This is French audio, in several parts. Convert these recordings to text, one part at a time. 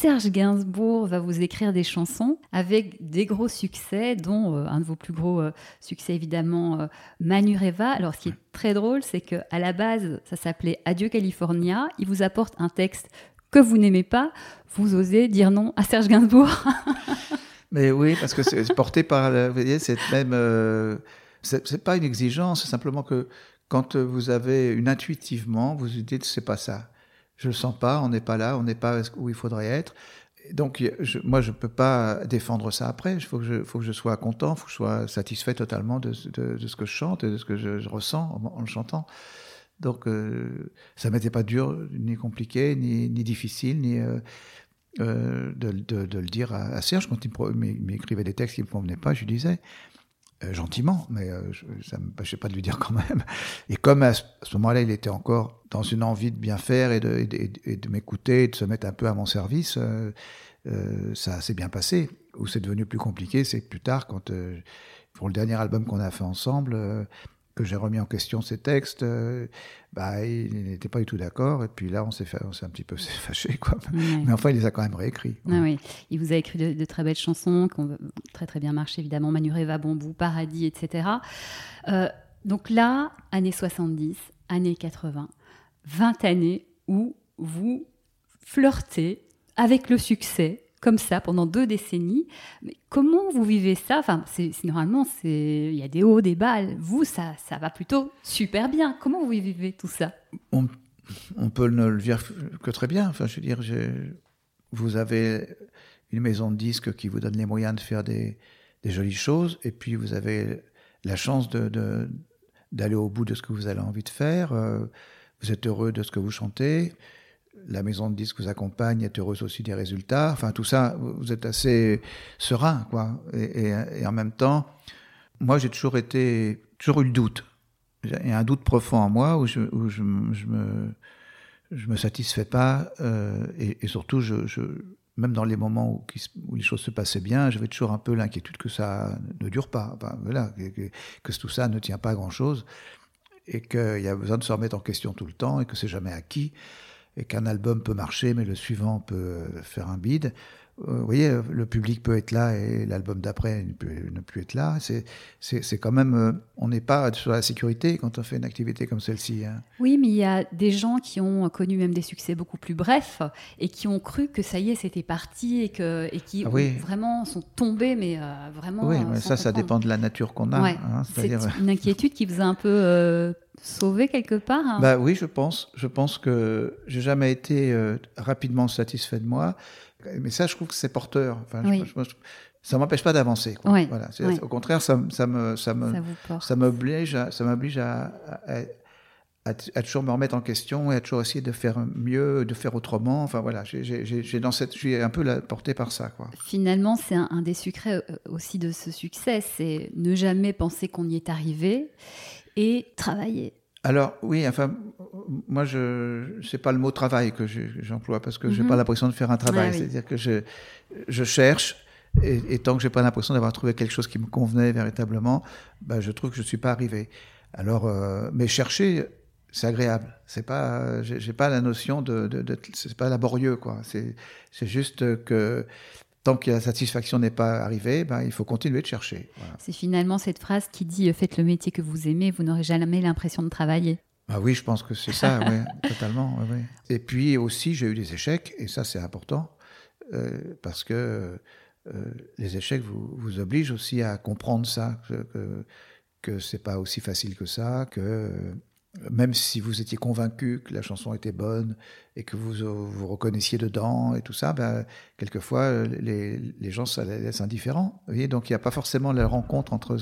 Serge Gainsbourg va vous écrire des chansons avec des gros succès, dont euh, un de vos plus gros euh, succès évidemment, euh, Manureva. Alors ce qui est très drôle, c'est que à la base, ça s'appelait Adieu California. Il vous apporte un texte que vous n'aimez pas. Vous osez dire non à Serge Gainsbourg Mais oui, parce que c'est porté par, vous voyez, c'est même, c'est pas une exigence, c'est simplement que quand vous avez une intuitivement, vous vous dites c'est pas ça je le sens pas, on n'est pas là, on n'est pas où il faudrait être. Donc, moi, je peux pas défendre ça après. Il faut que je, sois content, il faut que je sois satisfait totalement de, ce que je chante et de ce que je, ressens en, le chantant. Donc, euh, ça m'était pas dur, ni compliqué, ni, difficile, ni euh, euh, de, de, le dire à, à Serge quand il m'écrivait des textes qui ne me convenaient pas. Je lui disais, euh, gentiment, mais euh, ça ne me pas de lui dire quand même. Et comme à ce, moment-là, il était encore dans une envie de bien faire et de, de m'écouter, de se mettre un peu à mon service, euh, ça s'est bien passé. Où c'est devenu plus compliqué, c'est plus tard, quand pour le dernier album qu'on a fait ensemble, que j'ai remis en question ses textes, euh, bah, il n'était pas du tout d'accord. Et puis là, on s'est un petit peu fâché, quoi. Mais enfin, il les a quand même réécrits. Ah oui, il vous a écrit de, très belles chansons qui ont très très bien marché, évidemment, Manureva, Bambou, Paradis, etc. Euh, donc là, années 70, années 80, 20 années où vous flirtez avec le succès, comme ça pendant deux décennies. Mais comment vous vivez ça? Enfin, normalement, il y a des hauts, des bas. Vous, ça, ça va plutôt super bien. Comment vous vivez tout ça? On, peut ne le dire que très bien. Enfin, je veux dire, vous avez une maison de disques qui vous donne les moyens de faire des, jolies choses, et puis vous avez la chance d'aller au bout de ce que vous avez envie de faire. Euh, vous êtes heureux de ce que vous chantez la maison de disques vous accompagne, est heureuse aussi des résultats. Enfin, tout ça, vous êtes assez serein, quoi. Et, en même temps, moi, j'ai toujours été, toujours eu le doute. Il y a un doute profond en moi où je, où me, je me satisfais pas, euh, et, surtout, je, même dans les moments où, les choses se passaient bien, j'avais toujours un peu l'inquiétude que ça ne dure pas. Voilà, que, que, tout ça ne tient pas à grand chose, et qu'il y a besoin de se remettre en question tout le temps, et que c'est jamais acquis et qu'un album peut marcher, mais le suivant peut faire un bide. Euh, vous voyez, le public peut être là et l'album d'après ne peut ne plus être là. C'est quand même, euh, on n'est pas sur la sécurité quand on fait une activité comme celle-ci. Hein. Oui, mais il y a des gens qui ont connu même des succès beaucoup plus brefs et qui ont cru que ça y est, c'était parti et, que, et qui ah vraiment sont tombés, mais euh, vraiment. Oui, mais ça, ça dépend de la nature qu'on a. Hein, c'est une inquiétude qui a un peu sauvé quelque part hein. bah oui, je pense. Je pense que j'ai jamais été euh, rapidement satisfait de moi, mais ça, je trouve que c'est porteur. Enfin, ça m'empêche pas d'avancer. Voilà. Au contraire, ça, ça me, ça me, ça m'oblige, ça m'oblige à, à, toujours me remettre en question et à toujours essayer de faire mieux, de faire autrement. Enfin voilà, j'ai dans cette, je suis un peu porté par ça. Quoi. Finalement, c'est un, un, des secrets euh, aussi de ce succès, c'est ne jamais penser qu'on y est arrivé et travailler. Alors oui, enfin, moi je c'est pas le mot travail que j'emploie parce que j'ai mhm. pas l'impression de faire un travail. C'est-à-dire que je, je cherche et, tant que j'ai pas l'impression d'avoir trouvé quelque chose qui me convenait véritablement, ben, je trouve que je suis pas arrivé. Alors, euh, mais chercher, c'est agréable. C'est pas, j'ai pas la notion de, de, de c'est pas laborieux quoi. C'est c'est juste que tant que la satisfaction n'est pas arrivée, ben, il faut continuer de chercher. C'est finalement cette phrase qui dit Faites le métier que vous aimez, vous n'aurez jamais l'impression de travailler. Ah oui, je pense que c'est ça, oui, totalement. Et puis aussi, j'ai eu des échecs, et ça c'est important, euh, parce que euh, les échecs vous, vous, obligent aussi à comprendre ça, que, que c'est pas aussi facile que ça, que même si vous étiez convaincu que la chanson était bonne et que vous vous reconnaissiez dedans et tout ça, ben, quelquefois les, les, gens ça les laisse indifférents. Donc il n'y a pas forcément la rencontre entre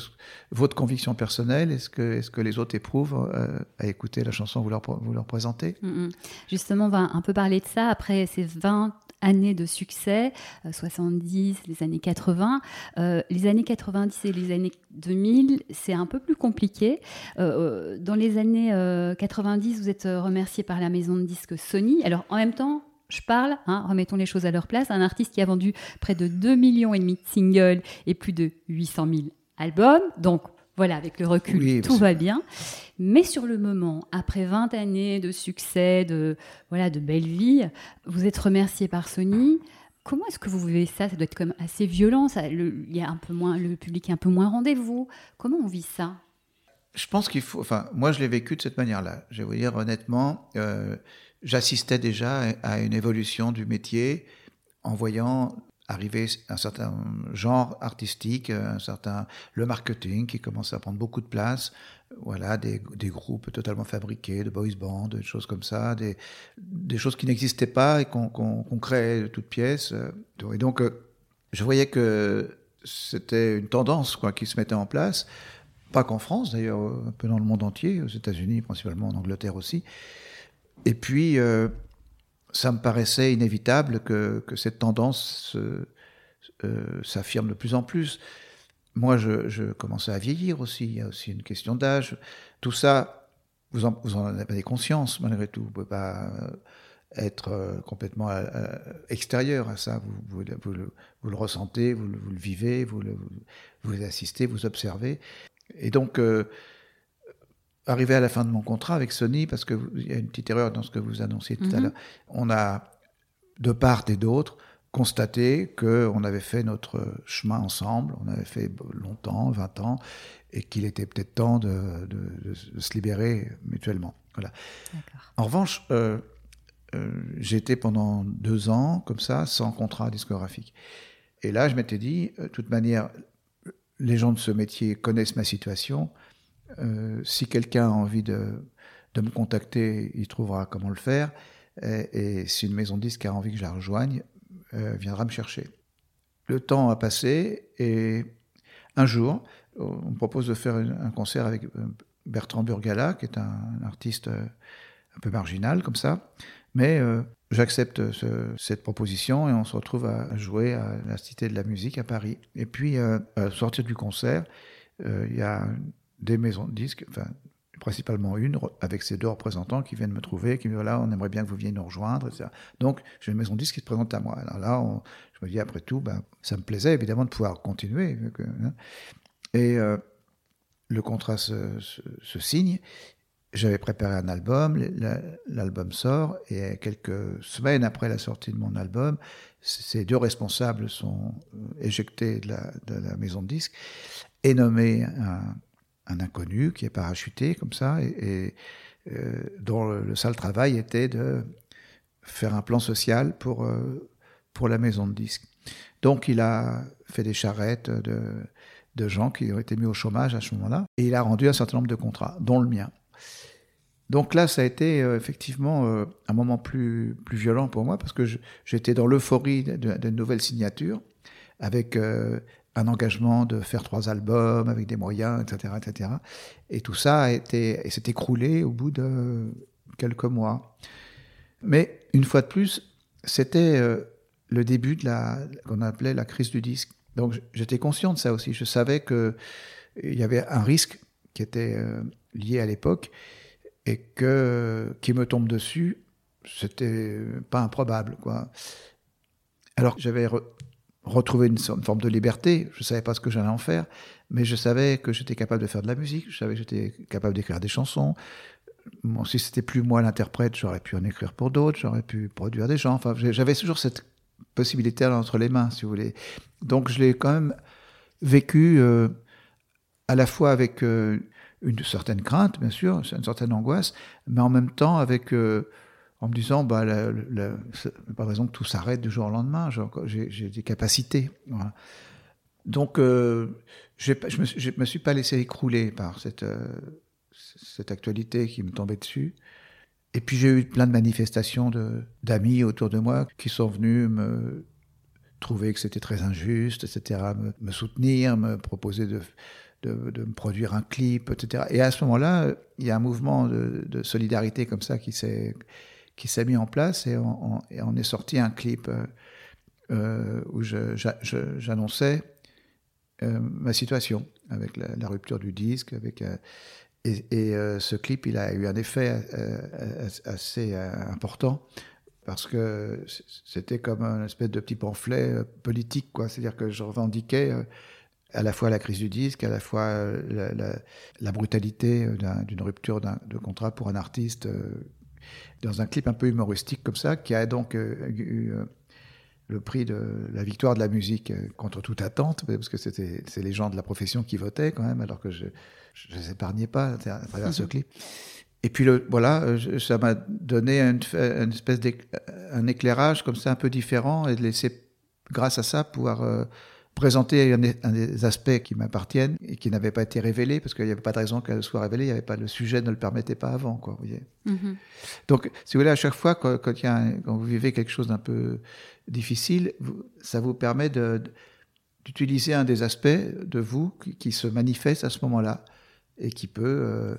votre conviction personnelle et ce que, est -ce que les autres éprouvent euh, à écouter la chanson que vous leur, vous leur présentez. Mm, mm. Justement, on va un peu parler de ça après ces 20 années de succès, 70, euh, les années 80. Euh, les années 90 et les années 2000, c'est un peu plus compliqué. Euh, dans les années 90, vous êtes remercié par la maison de disques Sony. Alors en même temps, je parle, hein, remettons les choses à leur place, un artiste qui a vendu près de 2 millions et demi de singles et plus de 800 000 albums. Donc voilà, avec le recul, tout va bien. Mais sur le moment, après 20 années de succès, de, voilà, de belle vie, vous êtes remercié par Sony. Comment est-ce que vous vivez ça? Ça doit être comme assez violent. Ça, le, il y a un peu moins, le public est un peu moins rendez-vous. Comment on vit ça? Je pense qu'il faut. Enfin, moi, je l'ai vécu de cette manière-là. Je vais vous dire honnêtement, euh, j'assistais déjà à une évolution du métier en voyant arriver un certain genre artistique, un certain le marketing qui commence à prendre beaucoup de place, voilà des, des groupes totalement fabriqués, de boys bands, des choses comme ça, des, des choses qui n'existaient pas et qu'on qu crée de toutes pièces. Et donc euh, je voyais que c'était une tendance quoi qui se mettait en place, pas qu'en France d'ailleurs, un peu dans le monde entier, aux États-Unis principalement, en Angleterre aussi. Et puis euh, ça me paraissait inévitable que, que cette tendance euh, s'affirme de plus en plus. Moi, je, je, commençais à vieillir aussi, il y a aussi une question d'âge. Tout ça, vous en, vous en avez conscience malgré tout. Vous ne pouvez pas euh, être euh, complètement extérieur à ça. Vous, vous le, ressentez, vous le, le vivez, vous, vous assistez, vous observez. Et donc, arrivé à la fin de mon contrat avec Sony, parce qu'il y a une petite erreur dans ce que vous annonciez tout à mhm. l'heure, on a, de part et d'autre, constaté qu'on avait fait notre chemin ensemble, on avait fait longtemps, 20 ans, et qu'il était peut-être temps de, de, de, se libérer mutuellement. Voilà. En revanche, euh, euh, été pendant deux ans comme ça, sans contrat discographique. Et là, je m'étais dit, euh, de toute manière, les gens de ce métier connaissent ma situation, euh, si quelqu'un a envie de, me contacter, il trouvera comment le faire. Et, si une maison de disque a envie que je la rejoigne, euh, viendra me chercher. Le temps a passé et un jour, on me propose de faire un concert avec euh, Bertrand Burgala, qui est un, artiste un peu marginal comme ça. Mais euh, j'accepte ce, cette proposition et on se retrouve à jouer à la Cité de la Musique à Paris. Et puis, euh, à sortir du concert, il y a des maisons de disques, principalement une, avec ces deux représentants qui viennent me trouver, qui me disent voilà, on aimerait bien que vous veniez nous rejoindre, etc. Donc, j'ai une maison de disques qui se présente à moi. Alors là, je me dis après tout, ben, ça me plaisait évidemment de pouvoir continuer. Hein. Et euh, le contrat se signe. J'avais préparé un album, l'album sort, et quelques semaines après la sortie de mon album, ces deux responsables sont euh, éjectés de la, maison de disques et nommés un inconnu qui est parachuté comme ça et, et euh, dont le, le, sale travail était de faire un plan social pour, euh, pour la maison de disques. Donc il a fait des charrettes de, de gens qui ont été mis au chômage à ce moment-là et il a rendu un certain nombre de contrats, dont le mien. Donc là, ça a été euh, effectivement euh, un moment plus, plus violent pour moi parce que j'étais dans l'euphorie de, nouvelles signatures avec euh, un engagement de faire trois albums avec des moyens, etc., etc. Et tout ça a été, et s'est écroulé au bout de quelques mois. Mais une fois de plus, c'était le début de la qu'on appelait la crise du disque. Donc j'étais conscient de ça aussi. Je savais que il y avait un risque qui était lié à l'époque et que qui me tombe dessus, c'était pas improbable, quoi. Alors j'avais retrouver une, forme de liberté. Je savais pas ce que j'allais en faire, mais je savais que j'étais capable de faire de la musique, je savais que j'étais capable d'écrire des chansons. Bon, si c'était plus moi l'interprète, j'aurais pu en écrire pour d'autres, j'aurais pu produire des gens. Enfin, j'avais toujours cette possibilité entre les mains, si vous voulez. Donc, je l'ai quand même vécu euh, à la fois avec euh, une certaine crainte, bien sûr, une certaine angoisse, mais en même temps avec euh, en me disant, bah, la, la, raison que tout s'arrête du jour au lendemain, j'ai des capacités. Donc, euh, je ne me, suis pas laissé écrouler par cette, euh, cette actualité qui me tombait dessus. Et puis j'ai eu plein de manifestations d'amis autour de moi qui sont venus me trouver que c'était très injuste, etc., me, soutenir, me proposer de, de, me produire un clip, etc. Et à ce moment-là, il y a un mouvement de, solidarité comme ça qui s'est qui s'est mis en place et on, est sorti un clip euh, euh où j'annonçais euh, ma situation avec la, rupture du disque, avec et, et ce clip il a eu un effet assez important parce que c'était comme un espèce de petit pamphlet politique quoi, c'est-à-dire que je revendiquais à la fois la crise du disque, à la fois la, la, la brutalité d'une rupture de contrat pour un artiste dans un clip un peu humoristique comme ça, qui a donc euh, eu euh, le prix de la victoire de la musique euh, contre toute attente, parce que c'était c'est les gens de la profession qui votaient quand même, alors que je ne les épargnais pas à travers ce clip. Et puis le, voilà, euh, ça m'a donné une, une espèce d'un éclairage comme ça un peu différent et de laisser, grâce à ça, pouvoir présenter un, des aspects qui m'appartiennent et qui n'avaient pas été révélés parce qu'il n'y avait pas de raison qu'elle soit révélée, il y avait pas le sujet ne le permettait pas avant, quoi. Vous voyez. Mm-hmm. Donc, si vous voulez, à chaque fois quand, quand, y a quand vous vivez quelque chose d'un peu difficile, ça vous permet de, d'utiliser un des aspects de vous qui, se manifeste à ce moment-là et qui peut euh,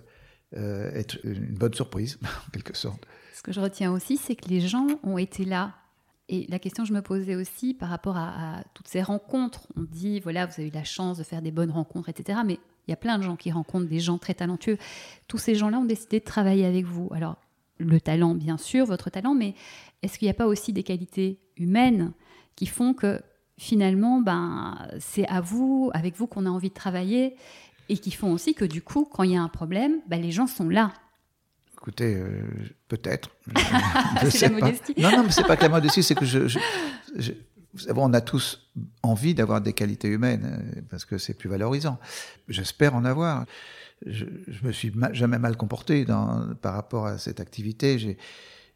euh, être une bonne surprise, en quelque sorte. Ce que je retiens aussi, c'est que les gens ont été là et la question que je me posais aussi par rapport à, toutes ces rencontres, on dit, voilà, vous avez eu la chance de faire des bonnes rencontres, etc. Mais il y a plein de gens qui rencontrent des gens très talentueux. Tous ces gens-là ont décidé de travailler avec vous. Alors, le talent, bien sûr, votre talent, mais est-ce qu'il n'y a pas aussi des qualités humaines qui font que finalement, ben, c'est à vous, avec vous, qu'on a envie de travailler et qui font aussi que du coup, quand il y a un problème, ben, les gens sont là? Écoutez, euh, peut-être. c'est la modestie. Non, non, mais c'est pas que la modestie, c'est que je, je, on a tous envie d'avoir des qualités humaines euh, parce que c'est plus valorisant. J'espère en avoir. Je, je me suis jamais mal comporté dans, par rapport à cette activité.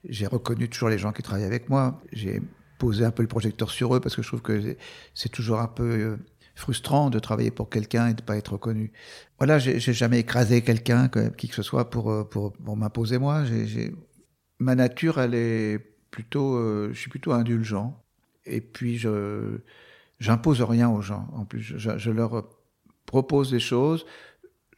J'ai reconnu toujours les gens qui travaillent avec moi. J'ai posé un peu le projecteur sur eux parce que je trouve que c'est toujours un peu euh, frustrant de travailler pour quelqu'un et de pas être reconnu. Voilà, j'ai jamais écrasé quelqu'un, qui que ce soit, pour, euh, pour, m'imposer moi. Ma nature, elle est plutôt, euh, je suis plutôt indulgent. Et puis, je j'impose rien aux gens. En plus, je, leur propose des choses.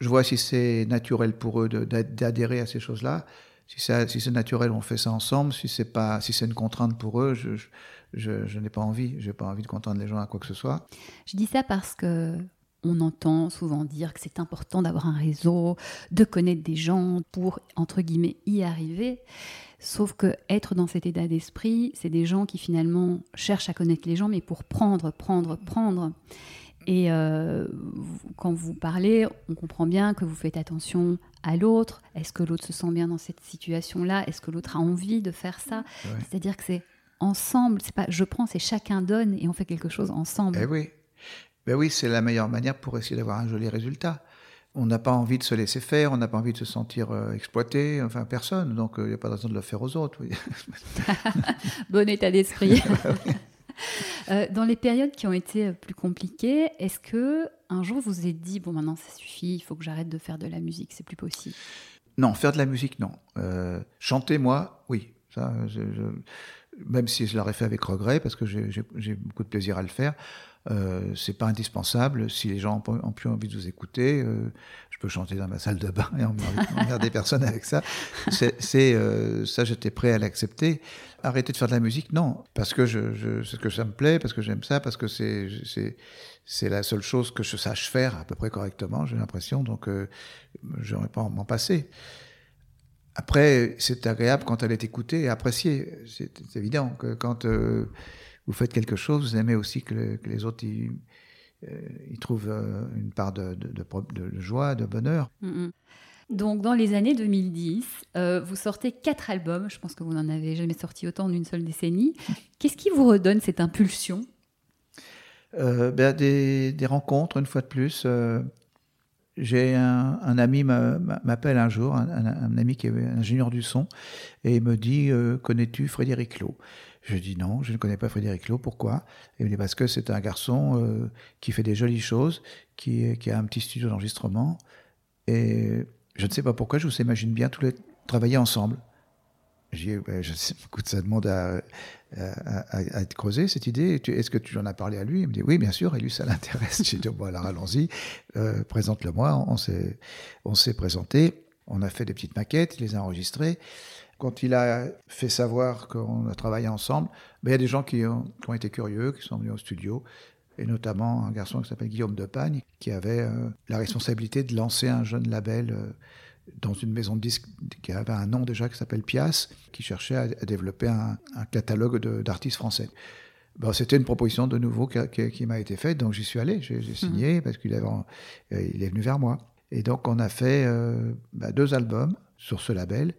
Je vois si c'est naturel pour eux d'adhérer à ces choses-là. Si c'est si naturel, on fait ça ensemble. Si c'est pas, si c'est une contrainte pour eux, je, n'ai pas envie. Je n'ai pas envie de contraindre les gens à quoi que ce soit. Je dis ça parce que on entend souvent dire que c'est important d'avoir un réseau, de connaître des gens pour, entre guillemets, y arriver. Sauf que être dans cet état d'esprit, c'est des gens qui finalement cherchent à connaître les gens, mais pour prendre, prendre, prendre. Et euh, quand vous parlez, on comprend bien que vous faites attention à l'autre. Est-ce que l'autre se sent bien dans cette situation-là? Est-ce que l'autre a envie de faire ça? C'est-à-dire que c'est ensemble. C'est pas je prends, c'est chacun donne et on fait quelque chose ensemble. Eh oui, ben oui, c'est la meilleure manière pour essayer d'avoir un joli résultat. On n'a pas envie de se laisser faire, on n'a pas envie de se sentir euh, exploité, enfin personne, donc il n'y a pas de raison de le faire aux autres. bon état d'esprit. Euh, dans les périodes qui ont été euh, plus compliquées, est-ce que un jour vous êtes dit bon maintenant ça suffit, il faut que j'arrête de faire de la musique, c'est plus possible? Non, faire de la musique non. chanter moi, oui. Ça, je, même si je l'aurais fait avec regret, parce que j'ai beaucoup de plaisir à le faire, euh, c'est pas indispensable. Si les gens ont, plus envie de vous écouter, euh, je peux chanter dans ma salle de bain et emmerder des personnes avec ça. C'est euh, ça, j'étais prêt à l'accepter. Arrêter de faire de la musique, non, parce que je, je que ça me plaît, parce que j'aime ça, parce que c'est c'est la seule chose que je sache faire à peu près correctement. J'ai l'impression, donc euh, j'aurais pas m'en passer. Après, c'est agréable quand elle est écoutée et appréciée. C'est évident que quand euh, vous faites quelque chose, vous aimez aussi que, les autres y, euh, trouvent euh, une part de, joie, de bonheur. Mm, mm. Donc, dans les années 2010, vous sortez quatre albums. Je pense que vous n'en avez jamais sorti autant d'une seule décennie. Qu'est-ce qui vous redonne cette impulsion? Ben, des, des, rencontres, une fois de plus j'ai un, ami m'appelle un jour, un, un, ami qui est ingénieur du son, et il me dit euh, Connais-tu Frédéric Lowe Je dis non, je ne connais pas Frédéric Lowe. Pourquoi? Il me dit Parce que c'est un garçon euh, qui fait des jolies choses, qui, qui a un petit studio d'enregistrement, et je ne sais pas pourquoi, je vous imagine bien tous les travailler ensemble. Dit, je sais, écoute, ça demande à, à, être creusé, cette idée. Est-ce que tu en as parlé à lui? Il me dit, oui, bien sûr, et lui, ça l'intéresse. J'ai dit, bon, alors allons-y, euh, présente-le-moi. On s'est, on présenté, on a fait des petites maquettes, il les a enregistrées. Quand il a fait savoir qu'on a travaillé ensemble, ben, il y a des gens qui ont, été curieux, qui sont venus au studio, et notamment un garçon qui s'appelle Guillaume Depagne, qui avait euh, la responsabilité de lancer un jeune label. Euh, dans une maison de disques qui avait un nom déjà qui s'appelle Pias, qui cherchait à, développer un, catalogue d'artistes français. Bon, C'était une proposition de nouveau qui, m'a été faite, donc j'y suis allé, j'ai signé mhm. parce qu'il euh, il est venu vers moi. Et donc on a fait euh, bah, deux albums sur ce label.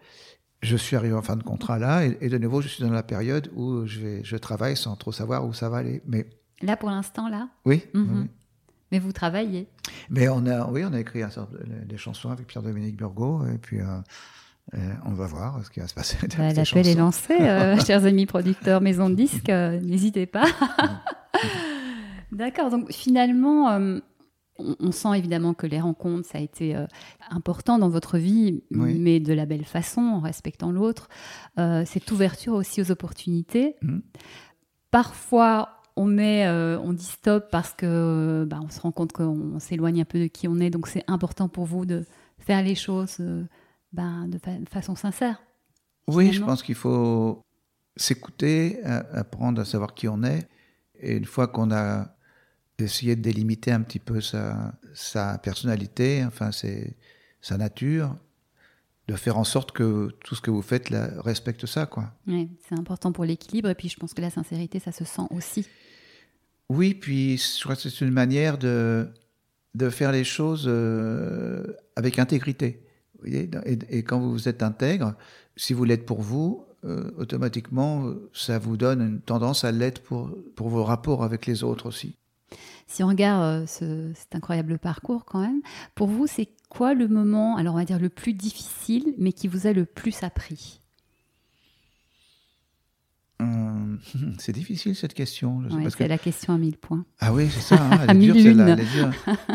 je suis arrivé en fin de contrat là, et, de nouveau, je suis dans la période où je, vais, je travaille sans trop savoir où ça va aller. Mais là, pour l'instant, là? Oui. Oui. Mais vous travaillez. Mais on a, oui, on a écrit un certain- des chansons avec Pierre-Dominique Burgot, et puis euh, euh, on va voir ce qui va se passer. Bah, L'appel est lancé, euh, chers amis producteurs maison de disques, euh, n'hésitez pas. D'accord, donc finalement, on, sent évidemment que les rencontres, ça a été euh, important dans votre vie, Oui. mais de la belle façon, en respectant l'autre. Euh, cette ouverture aussi aux opportunités. Mhm. Parfois, on, met, euh, on dit stop parce que bah, on se rend compte qu'on s'éloigne un peu de qui on est, donc c'est important pour vous de faire les choses euh, ben, de fa- façon sincère. Oui, je pense qu'il faut s'écouter, apprendre à savoir qui on est. Et une fois qu'on a essayé de délimiter un petit peu sa, sa personnalité, enfin c'est sa nature, de faire en sorte que tout ce que vous faites là, respecte ça, quoi. Ouais, c'est important pour l'équilibre et puis je pense que la sincérité, ça se sent aussi. Oui, puis je crois que c'est une manière de, de faire les choses euh, avec intégrité. Vous voyez et, et quand vous êtes intègre, si vous l'êtes pour vous, euh, automatiquement, ça vous donne une tendance à l'être pour, pour vos rapports avec les autres aussi. Si on regarde euh, ce, cet incroyable parcours quand même, pour vous, c'est quoi le moment, alors on va dire le plus difficile, mais qui vous a le plus appris? Hum, c'est difficile cette question. je Ouais, C'est que- la question à mille points. Ah oui, c'est ça. hein, elle À est dure, est dure.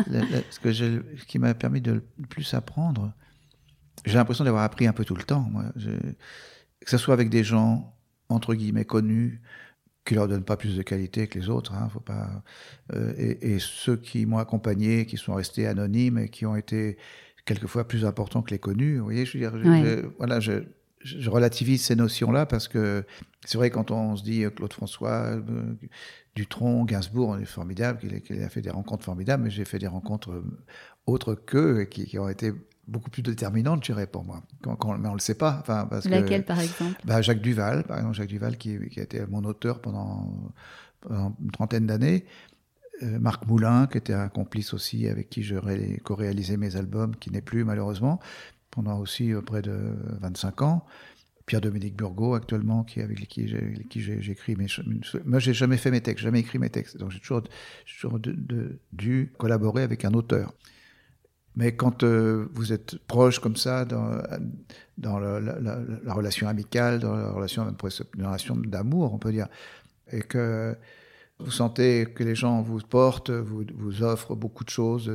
La- la- ce, que j'ai- ce qui m'a permis de le plus apprendre, j'ai l'impression d'avoir appris un peu tout le temps. Moi. Je- que ce soit avec des gens, entre guillemets, connus, qui leur donnent pas plus de qualité que les autres. Hein, faut pas, euh, et, et ceux qui m'ont accompagné, qui sont restés anonymes et qui ont été quelquefois plus importants que les connus. Vous voyez, je veux dire, je- Ouais. je- voilà, je, relativise ces notions-là parce que c'est vrai quand on se dit euh, Claude François, euh, Dutronc, Gainsbourg, on est formidable, qu'il a, fait des rencontres formidables, mais j'ai fait des rencontres euh, autres qu'eux et qui, qui ont été beaucoup plus déterminantes, je dirais, pour moi. Quand- quand- mais on ne le sait pas. Enfin, parce que- Laquelle par exemple? Bah, Jacques Duval, par exemple, Jacques Duval qui, qui a été mon auteur pendant, pendant une trentaine d'années. Euh, Marc Moulin, qui était un complice aussi, avec qui je ré- co-réalisais mes albums, qui n'est plus malheureusement, pendant aussi euh, près de 25 ans. Pierre-Dominique Burgot, actuellement, qui, avec qui j'écris mes... Moi, j'ai jamais fait mes textes, jamais écrit mes textes. Donc, j'ai toujours, dû collaborer avec un auteur. Mais quand euh, vous êtes proche comme ça dans, la, la- la relation amicale, dans la relation, relation d'amour, on peut dire, et que vous sentez que les gens vous portent, vous, vous offrent beaucoup de choses,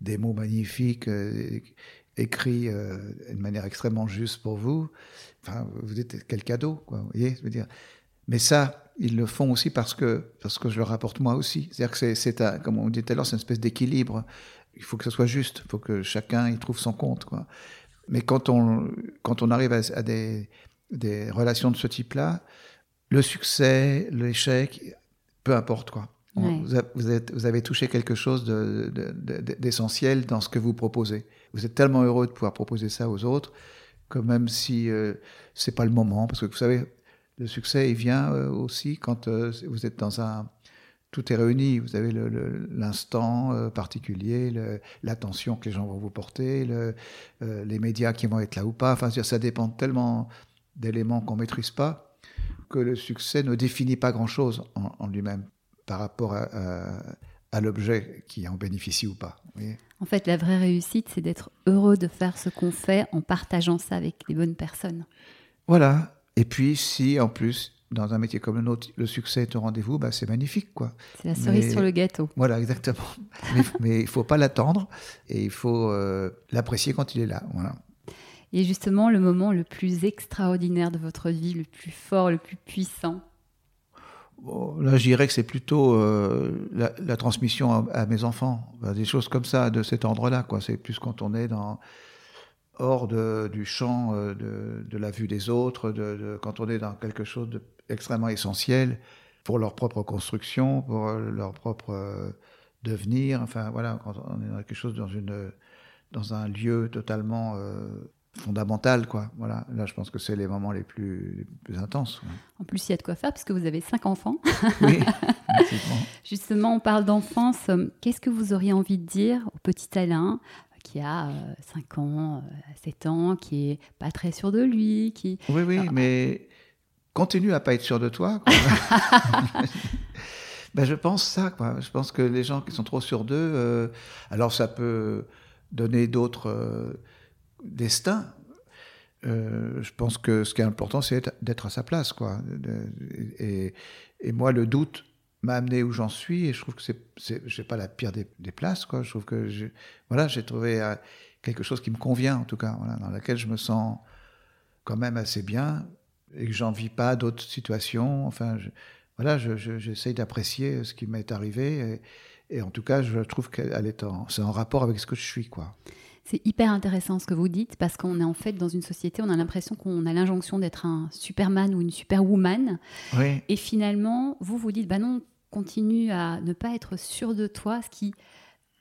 des mots magnifiques, écrits euh, d'une manière extrêmement juste pour vous. Enfin, vous dites quel cadeau, quoi. Vous voyez, je veux dire. Mais ça, ils le font aussi parce que parce que je leur apporte moi aussi. C'est-à-dire que c'est, comme on dit tout à l'heure, c'est une espèce d'équilibre. Il faut que ce soit juste. Il faut que chacun y trouve son compte, quoi. Mais quand on quand on arrive à, à des des relations de ce type-là, le succès, l'échec, peu importe quoi. On- Ouais. vous, a- vous êtes- vous avez touché quelque chose de- de- de- d'essentiel dans ce que vous proposez. Vous êtes tellement heureux de pouvoir proposer ça aux autres que même si euh, c'est pas le moment, parce que vous savez, le succès il vient euh, aussi quand euh, vous êtes dans un tout est réuni. Vous avez l'instant euh, particulier, l'attention que les gens vont vous porter, le- euh, les médias qui vont être là ou pas. Enfin, ça dépend tellement d'éléments qu'on maîtrise pas que le succès ne définit pas grand-chose en, en lui-même par rapport à, à- à l'objet qui en bénéficie ou pas. En fait, la vraie réussite, c'est d'être heureux de faire ce qu'on fait en partageant ça avec les bonnes personnes. Voilà. Et puis, si en plus, dans un métier comme le nôtre, le succès est au rendez-vous, bah, c'est magnifique, quoi. C'est la cerise Mais- sur le gâteau. Voilà, exactement. mais, il faut pas l'attendre et il faut euh, l'apprécier quand il est là. Voilà. Et justement, le moment le plus extraordinaire de votre vie, le plus fort, le plus puissant? Bon, là, je dirais que c'est plutôt euh, la, la transmission à, à mes enfants, Enfin, des choses comme ça, de cet ordre-là. quoi. C'est plus quand on est dans hors de- du champ euh, de, de la vue des autres, de, quand on est dans quelque chose d'extrêmement essentiel pour leur propre construction, pour euh, leur propre euh, devenir. Enfin, voilà, quand on est dans quelque chose dans une dans un lieu totalement euh, fondamental, quoi. Voilà. Là, je pense que c'est les moments les plus, les plus intenses. ouais. En plus, il y a de quoi faire puisque vous avez cinq enfants. Oui. Justement, on parle d'enfance. Qu'est-ce que vous auriez envie de dire au petit Alain qui a 5 ans, 7 ans, qui est pas très sûr de lui, qui... Oui, oui, mais continue à pas être sûr de toi. ben, je pense ça, quoi. Je pense que les gens qui sont trop sûrs d'eux, alors ça peut donner d'autres destins, euh, je pense que ce qui est important, c'est d'être à sa place, quoi. Et, moi, le doute m'a amené où j'en suis, et je trouve que c'est, j'ai pas la pire des, places, quoi. Je trouve que voilà, j'ai trouvé euh, quelque chose qui me convient, en tout cas, voilà, dans laquelle je me sens quand même assez bien, et que j'en vis pas d'autres situations. Enfin, voilà, j'essaye d'apprécier ce qui m'est arrivé, et, en tout cas, je trouve qu'elle est c'est en rapport avec ce que je suis, quoi. C'est hyper intéressant ce que vous dites parce qu'on est en fait dans une société, on a l'impression qu'on a l'injonction d'être un Superman ou une Superwoman. Et finalement, vous vous dites, bah non, continue à ne pas être sûr de toi, ce qui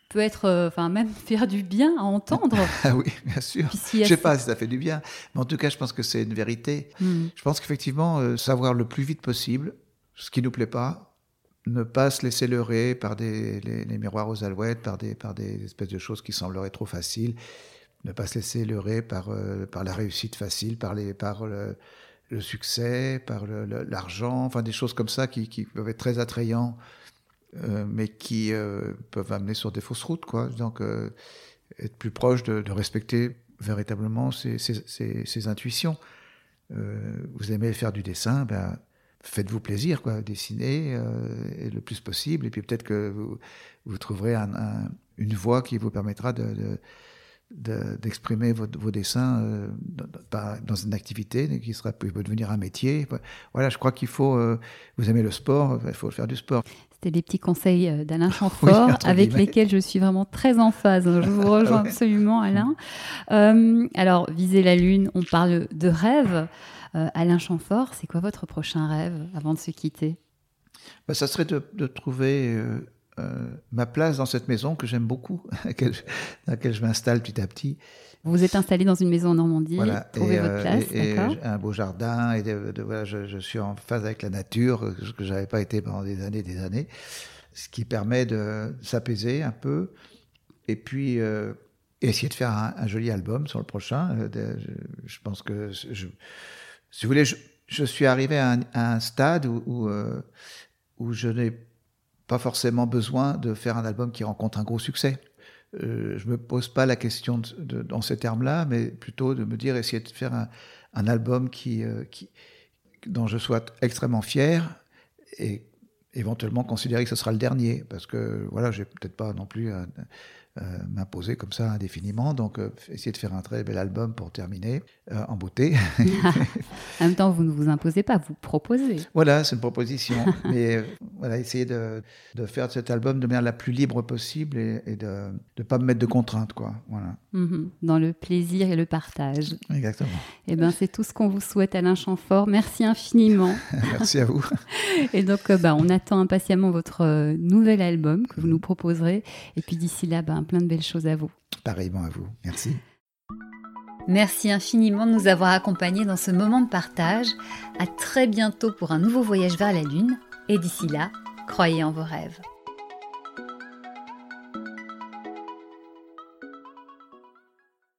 peut être, euh, enfin même faire du bien à entendre. ah oui, bien sûr. Je ne sais pas si ça fait du bien, mais en tout cas, je pense que c'est une vérité. Hmm. Je pense qu'effectivement, euh, savoir le plus vite possible ce qui nous plaît pas, ne pas se laisser leurrer par des, les, miroirs aux alouettes, par des, espèces de choses qui sembleraient trop faciles, ne pas se laisser leurrer par, euh, la réussite facile, par, le, succès, par l'argent, enfin des choses comme ça qui, qui peuvent être très attrayants, euh, mais qui euh, peuvent amener sur des fausses routes. Quoi. Donc être plus proche de, respecter véritablement ses, ses intuitions. vous aimez faire du dessin, ben, faites-vous plaisir, quoi, dessinez euh, le plus possible, et puis peut-être que vous, trouverez une voie qui vous permettra de, d'exprimer vos, dessins euh, dans, une activité qui sera, peut devenir un métier. Voilà, je crois qu'il faut, euh, vous aimez le sport, il faut faire du sport. C'était des petits conseils d'Alain Chamfort avec lesquels je suis vraiment très en phase. Je vous rejoins absolument, Alain. alors, viser la Lune, on parle de rêve. Euh, Alain Chamfort, c'est quoi votre prochain rêve avant de se quitter? Bah, Ça serait de, trouver euh, euh, ma place dans cette maison que j'aime beaucoup, dans laquelle je m'installe petit à petit. Vous vous êtes installé dans une maison en Normandie, voilà. trouvez votre place, et, un beau jardin, et voilà, je, suis en phase avec la nature, ce que je n'avais pas été pendant des années, des années, ce qui permet de s'apaiser un peu, et puis essayer de faire un, joli album sur le prochain. je pense que je, si vous voulez, je, suis arrivé à un, stade où, euh, où, je n'ai pas forcément besoin de faire un album qui rencontre un gros succès. Euh, je me pose pas la question dans ces termes-là, mais plutôt de me dire essayer de faire un, un album qui, euh, qui, dont je sois extrêmement fier et éventuellement considérer que ce sera le dernier, parce que voilà, j'ai peut-être pas non plus m'imposer comme ça indéfiniment. Donc, euh, essayer de faire un très bel album pour terminer euh, en beauté. en même temps, vous ne vous imposez pas, vous proposez. Voilà, c'est une proposition. Mais voilà, essayer de, de, faire cet album de manière la plus libre possible et, de ne pas me mettre de contraintes, quoi. Voilà. Mhm. dans le plaisir et le partage. Exactement. Et eh ben, c'est tout ce qu'on vous souhaite, Alain Chamfort. Merci infiniment. Merci à vous. et donc, bah, on attend impatiemment votre nouvel album que vous nous proposerez. Et puis d'ici là, bah, plein de belles choses à vous. Pareillement à vous. Merci. Merci infiniment de nous avoir accompagnés dans ce moment de partage. À très bientôt pour un nouveau voyage vers la Lune. Et d'ici là, croyez en vos rêves.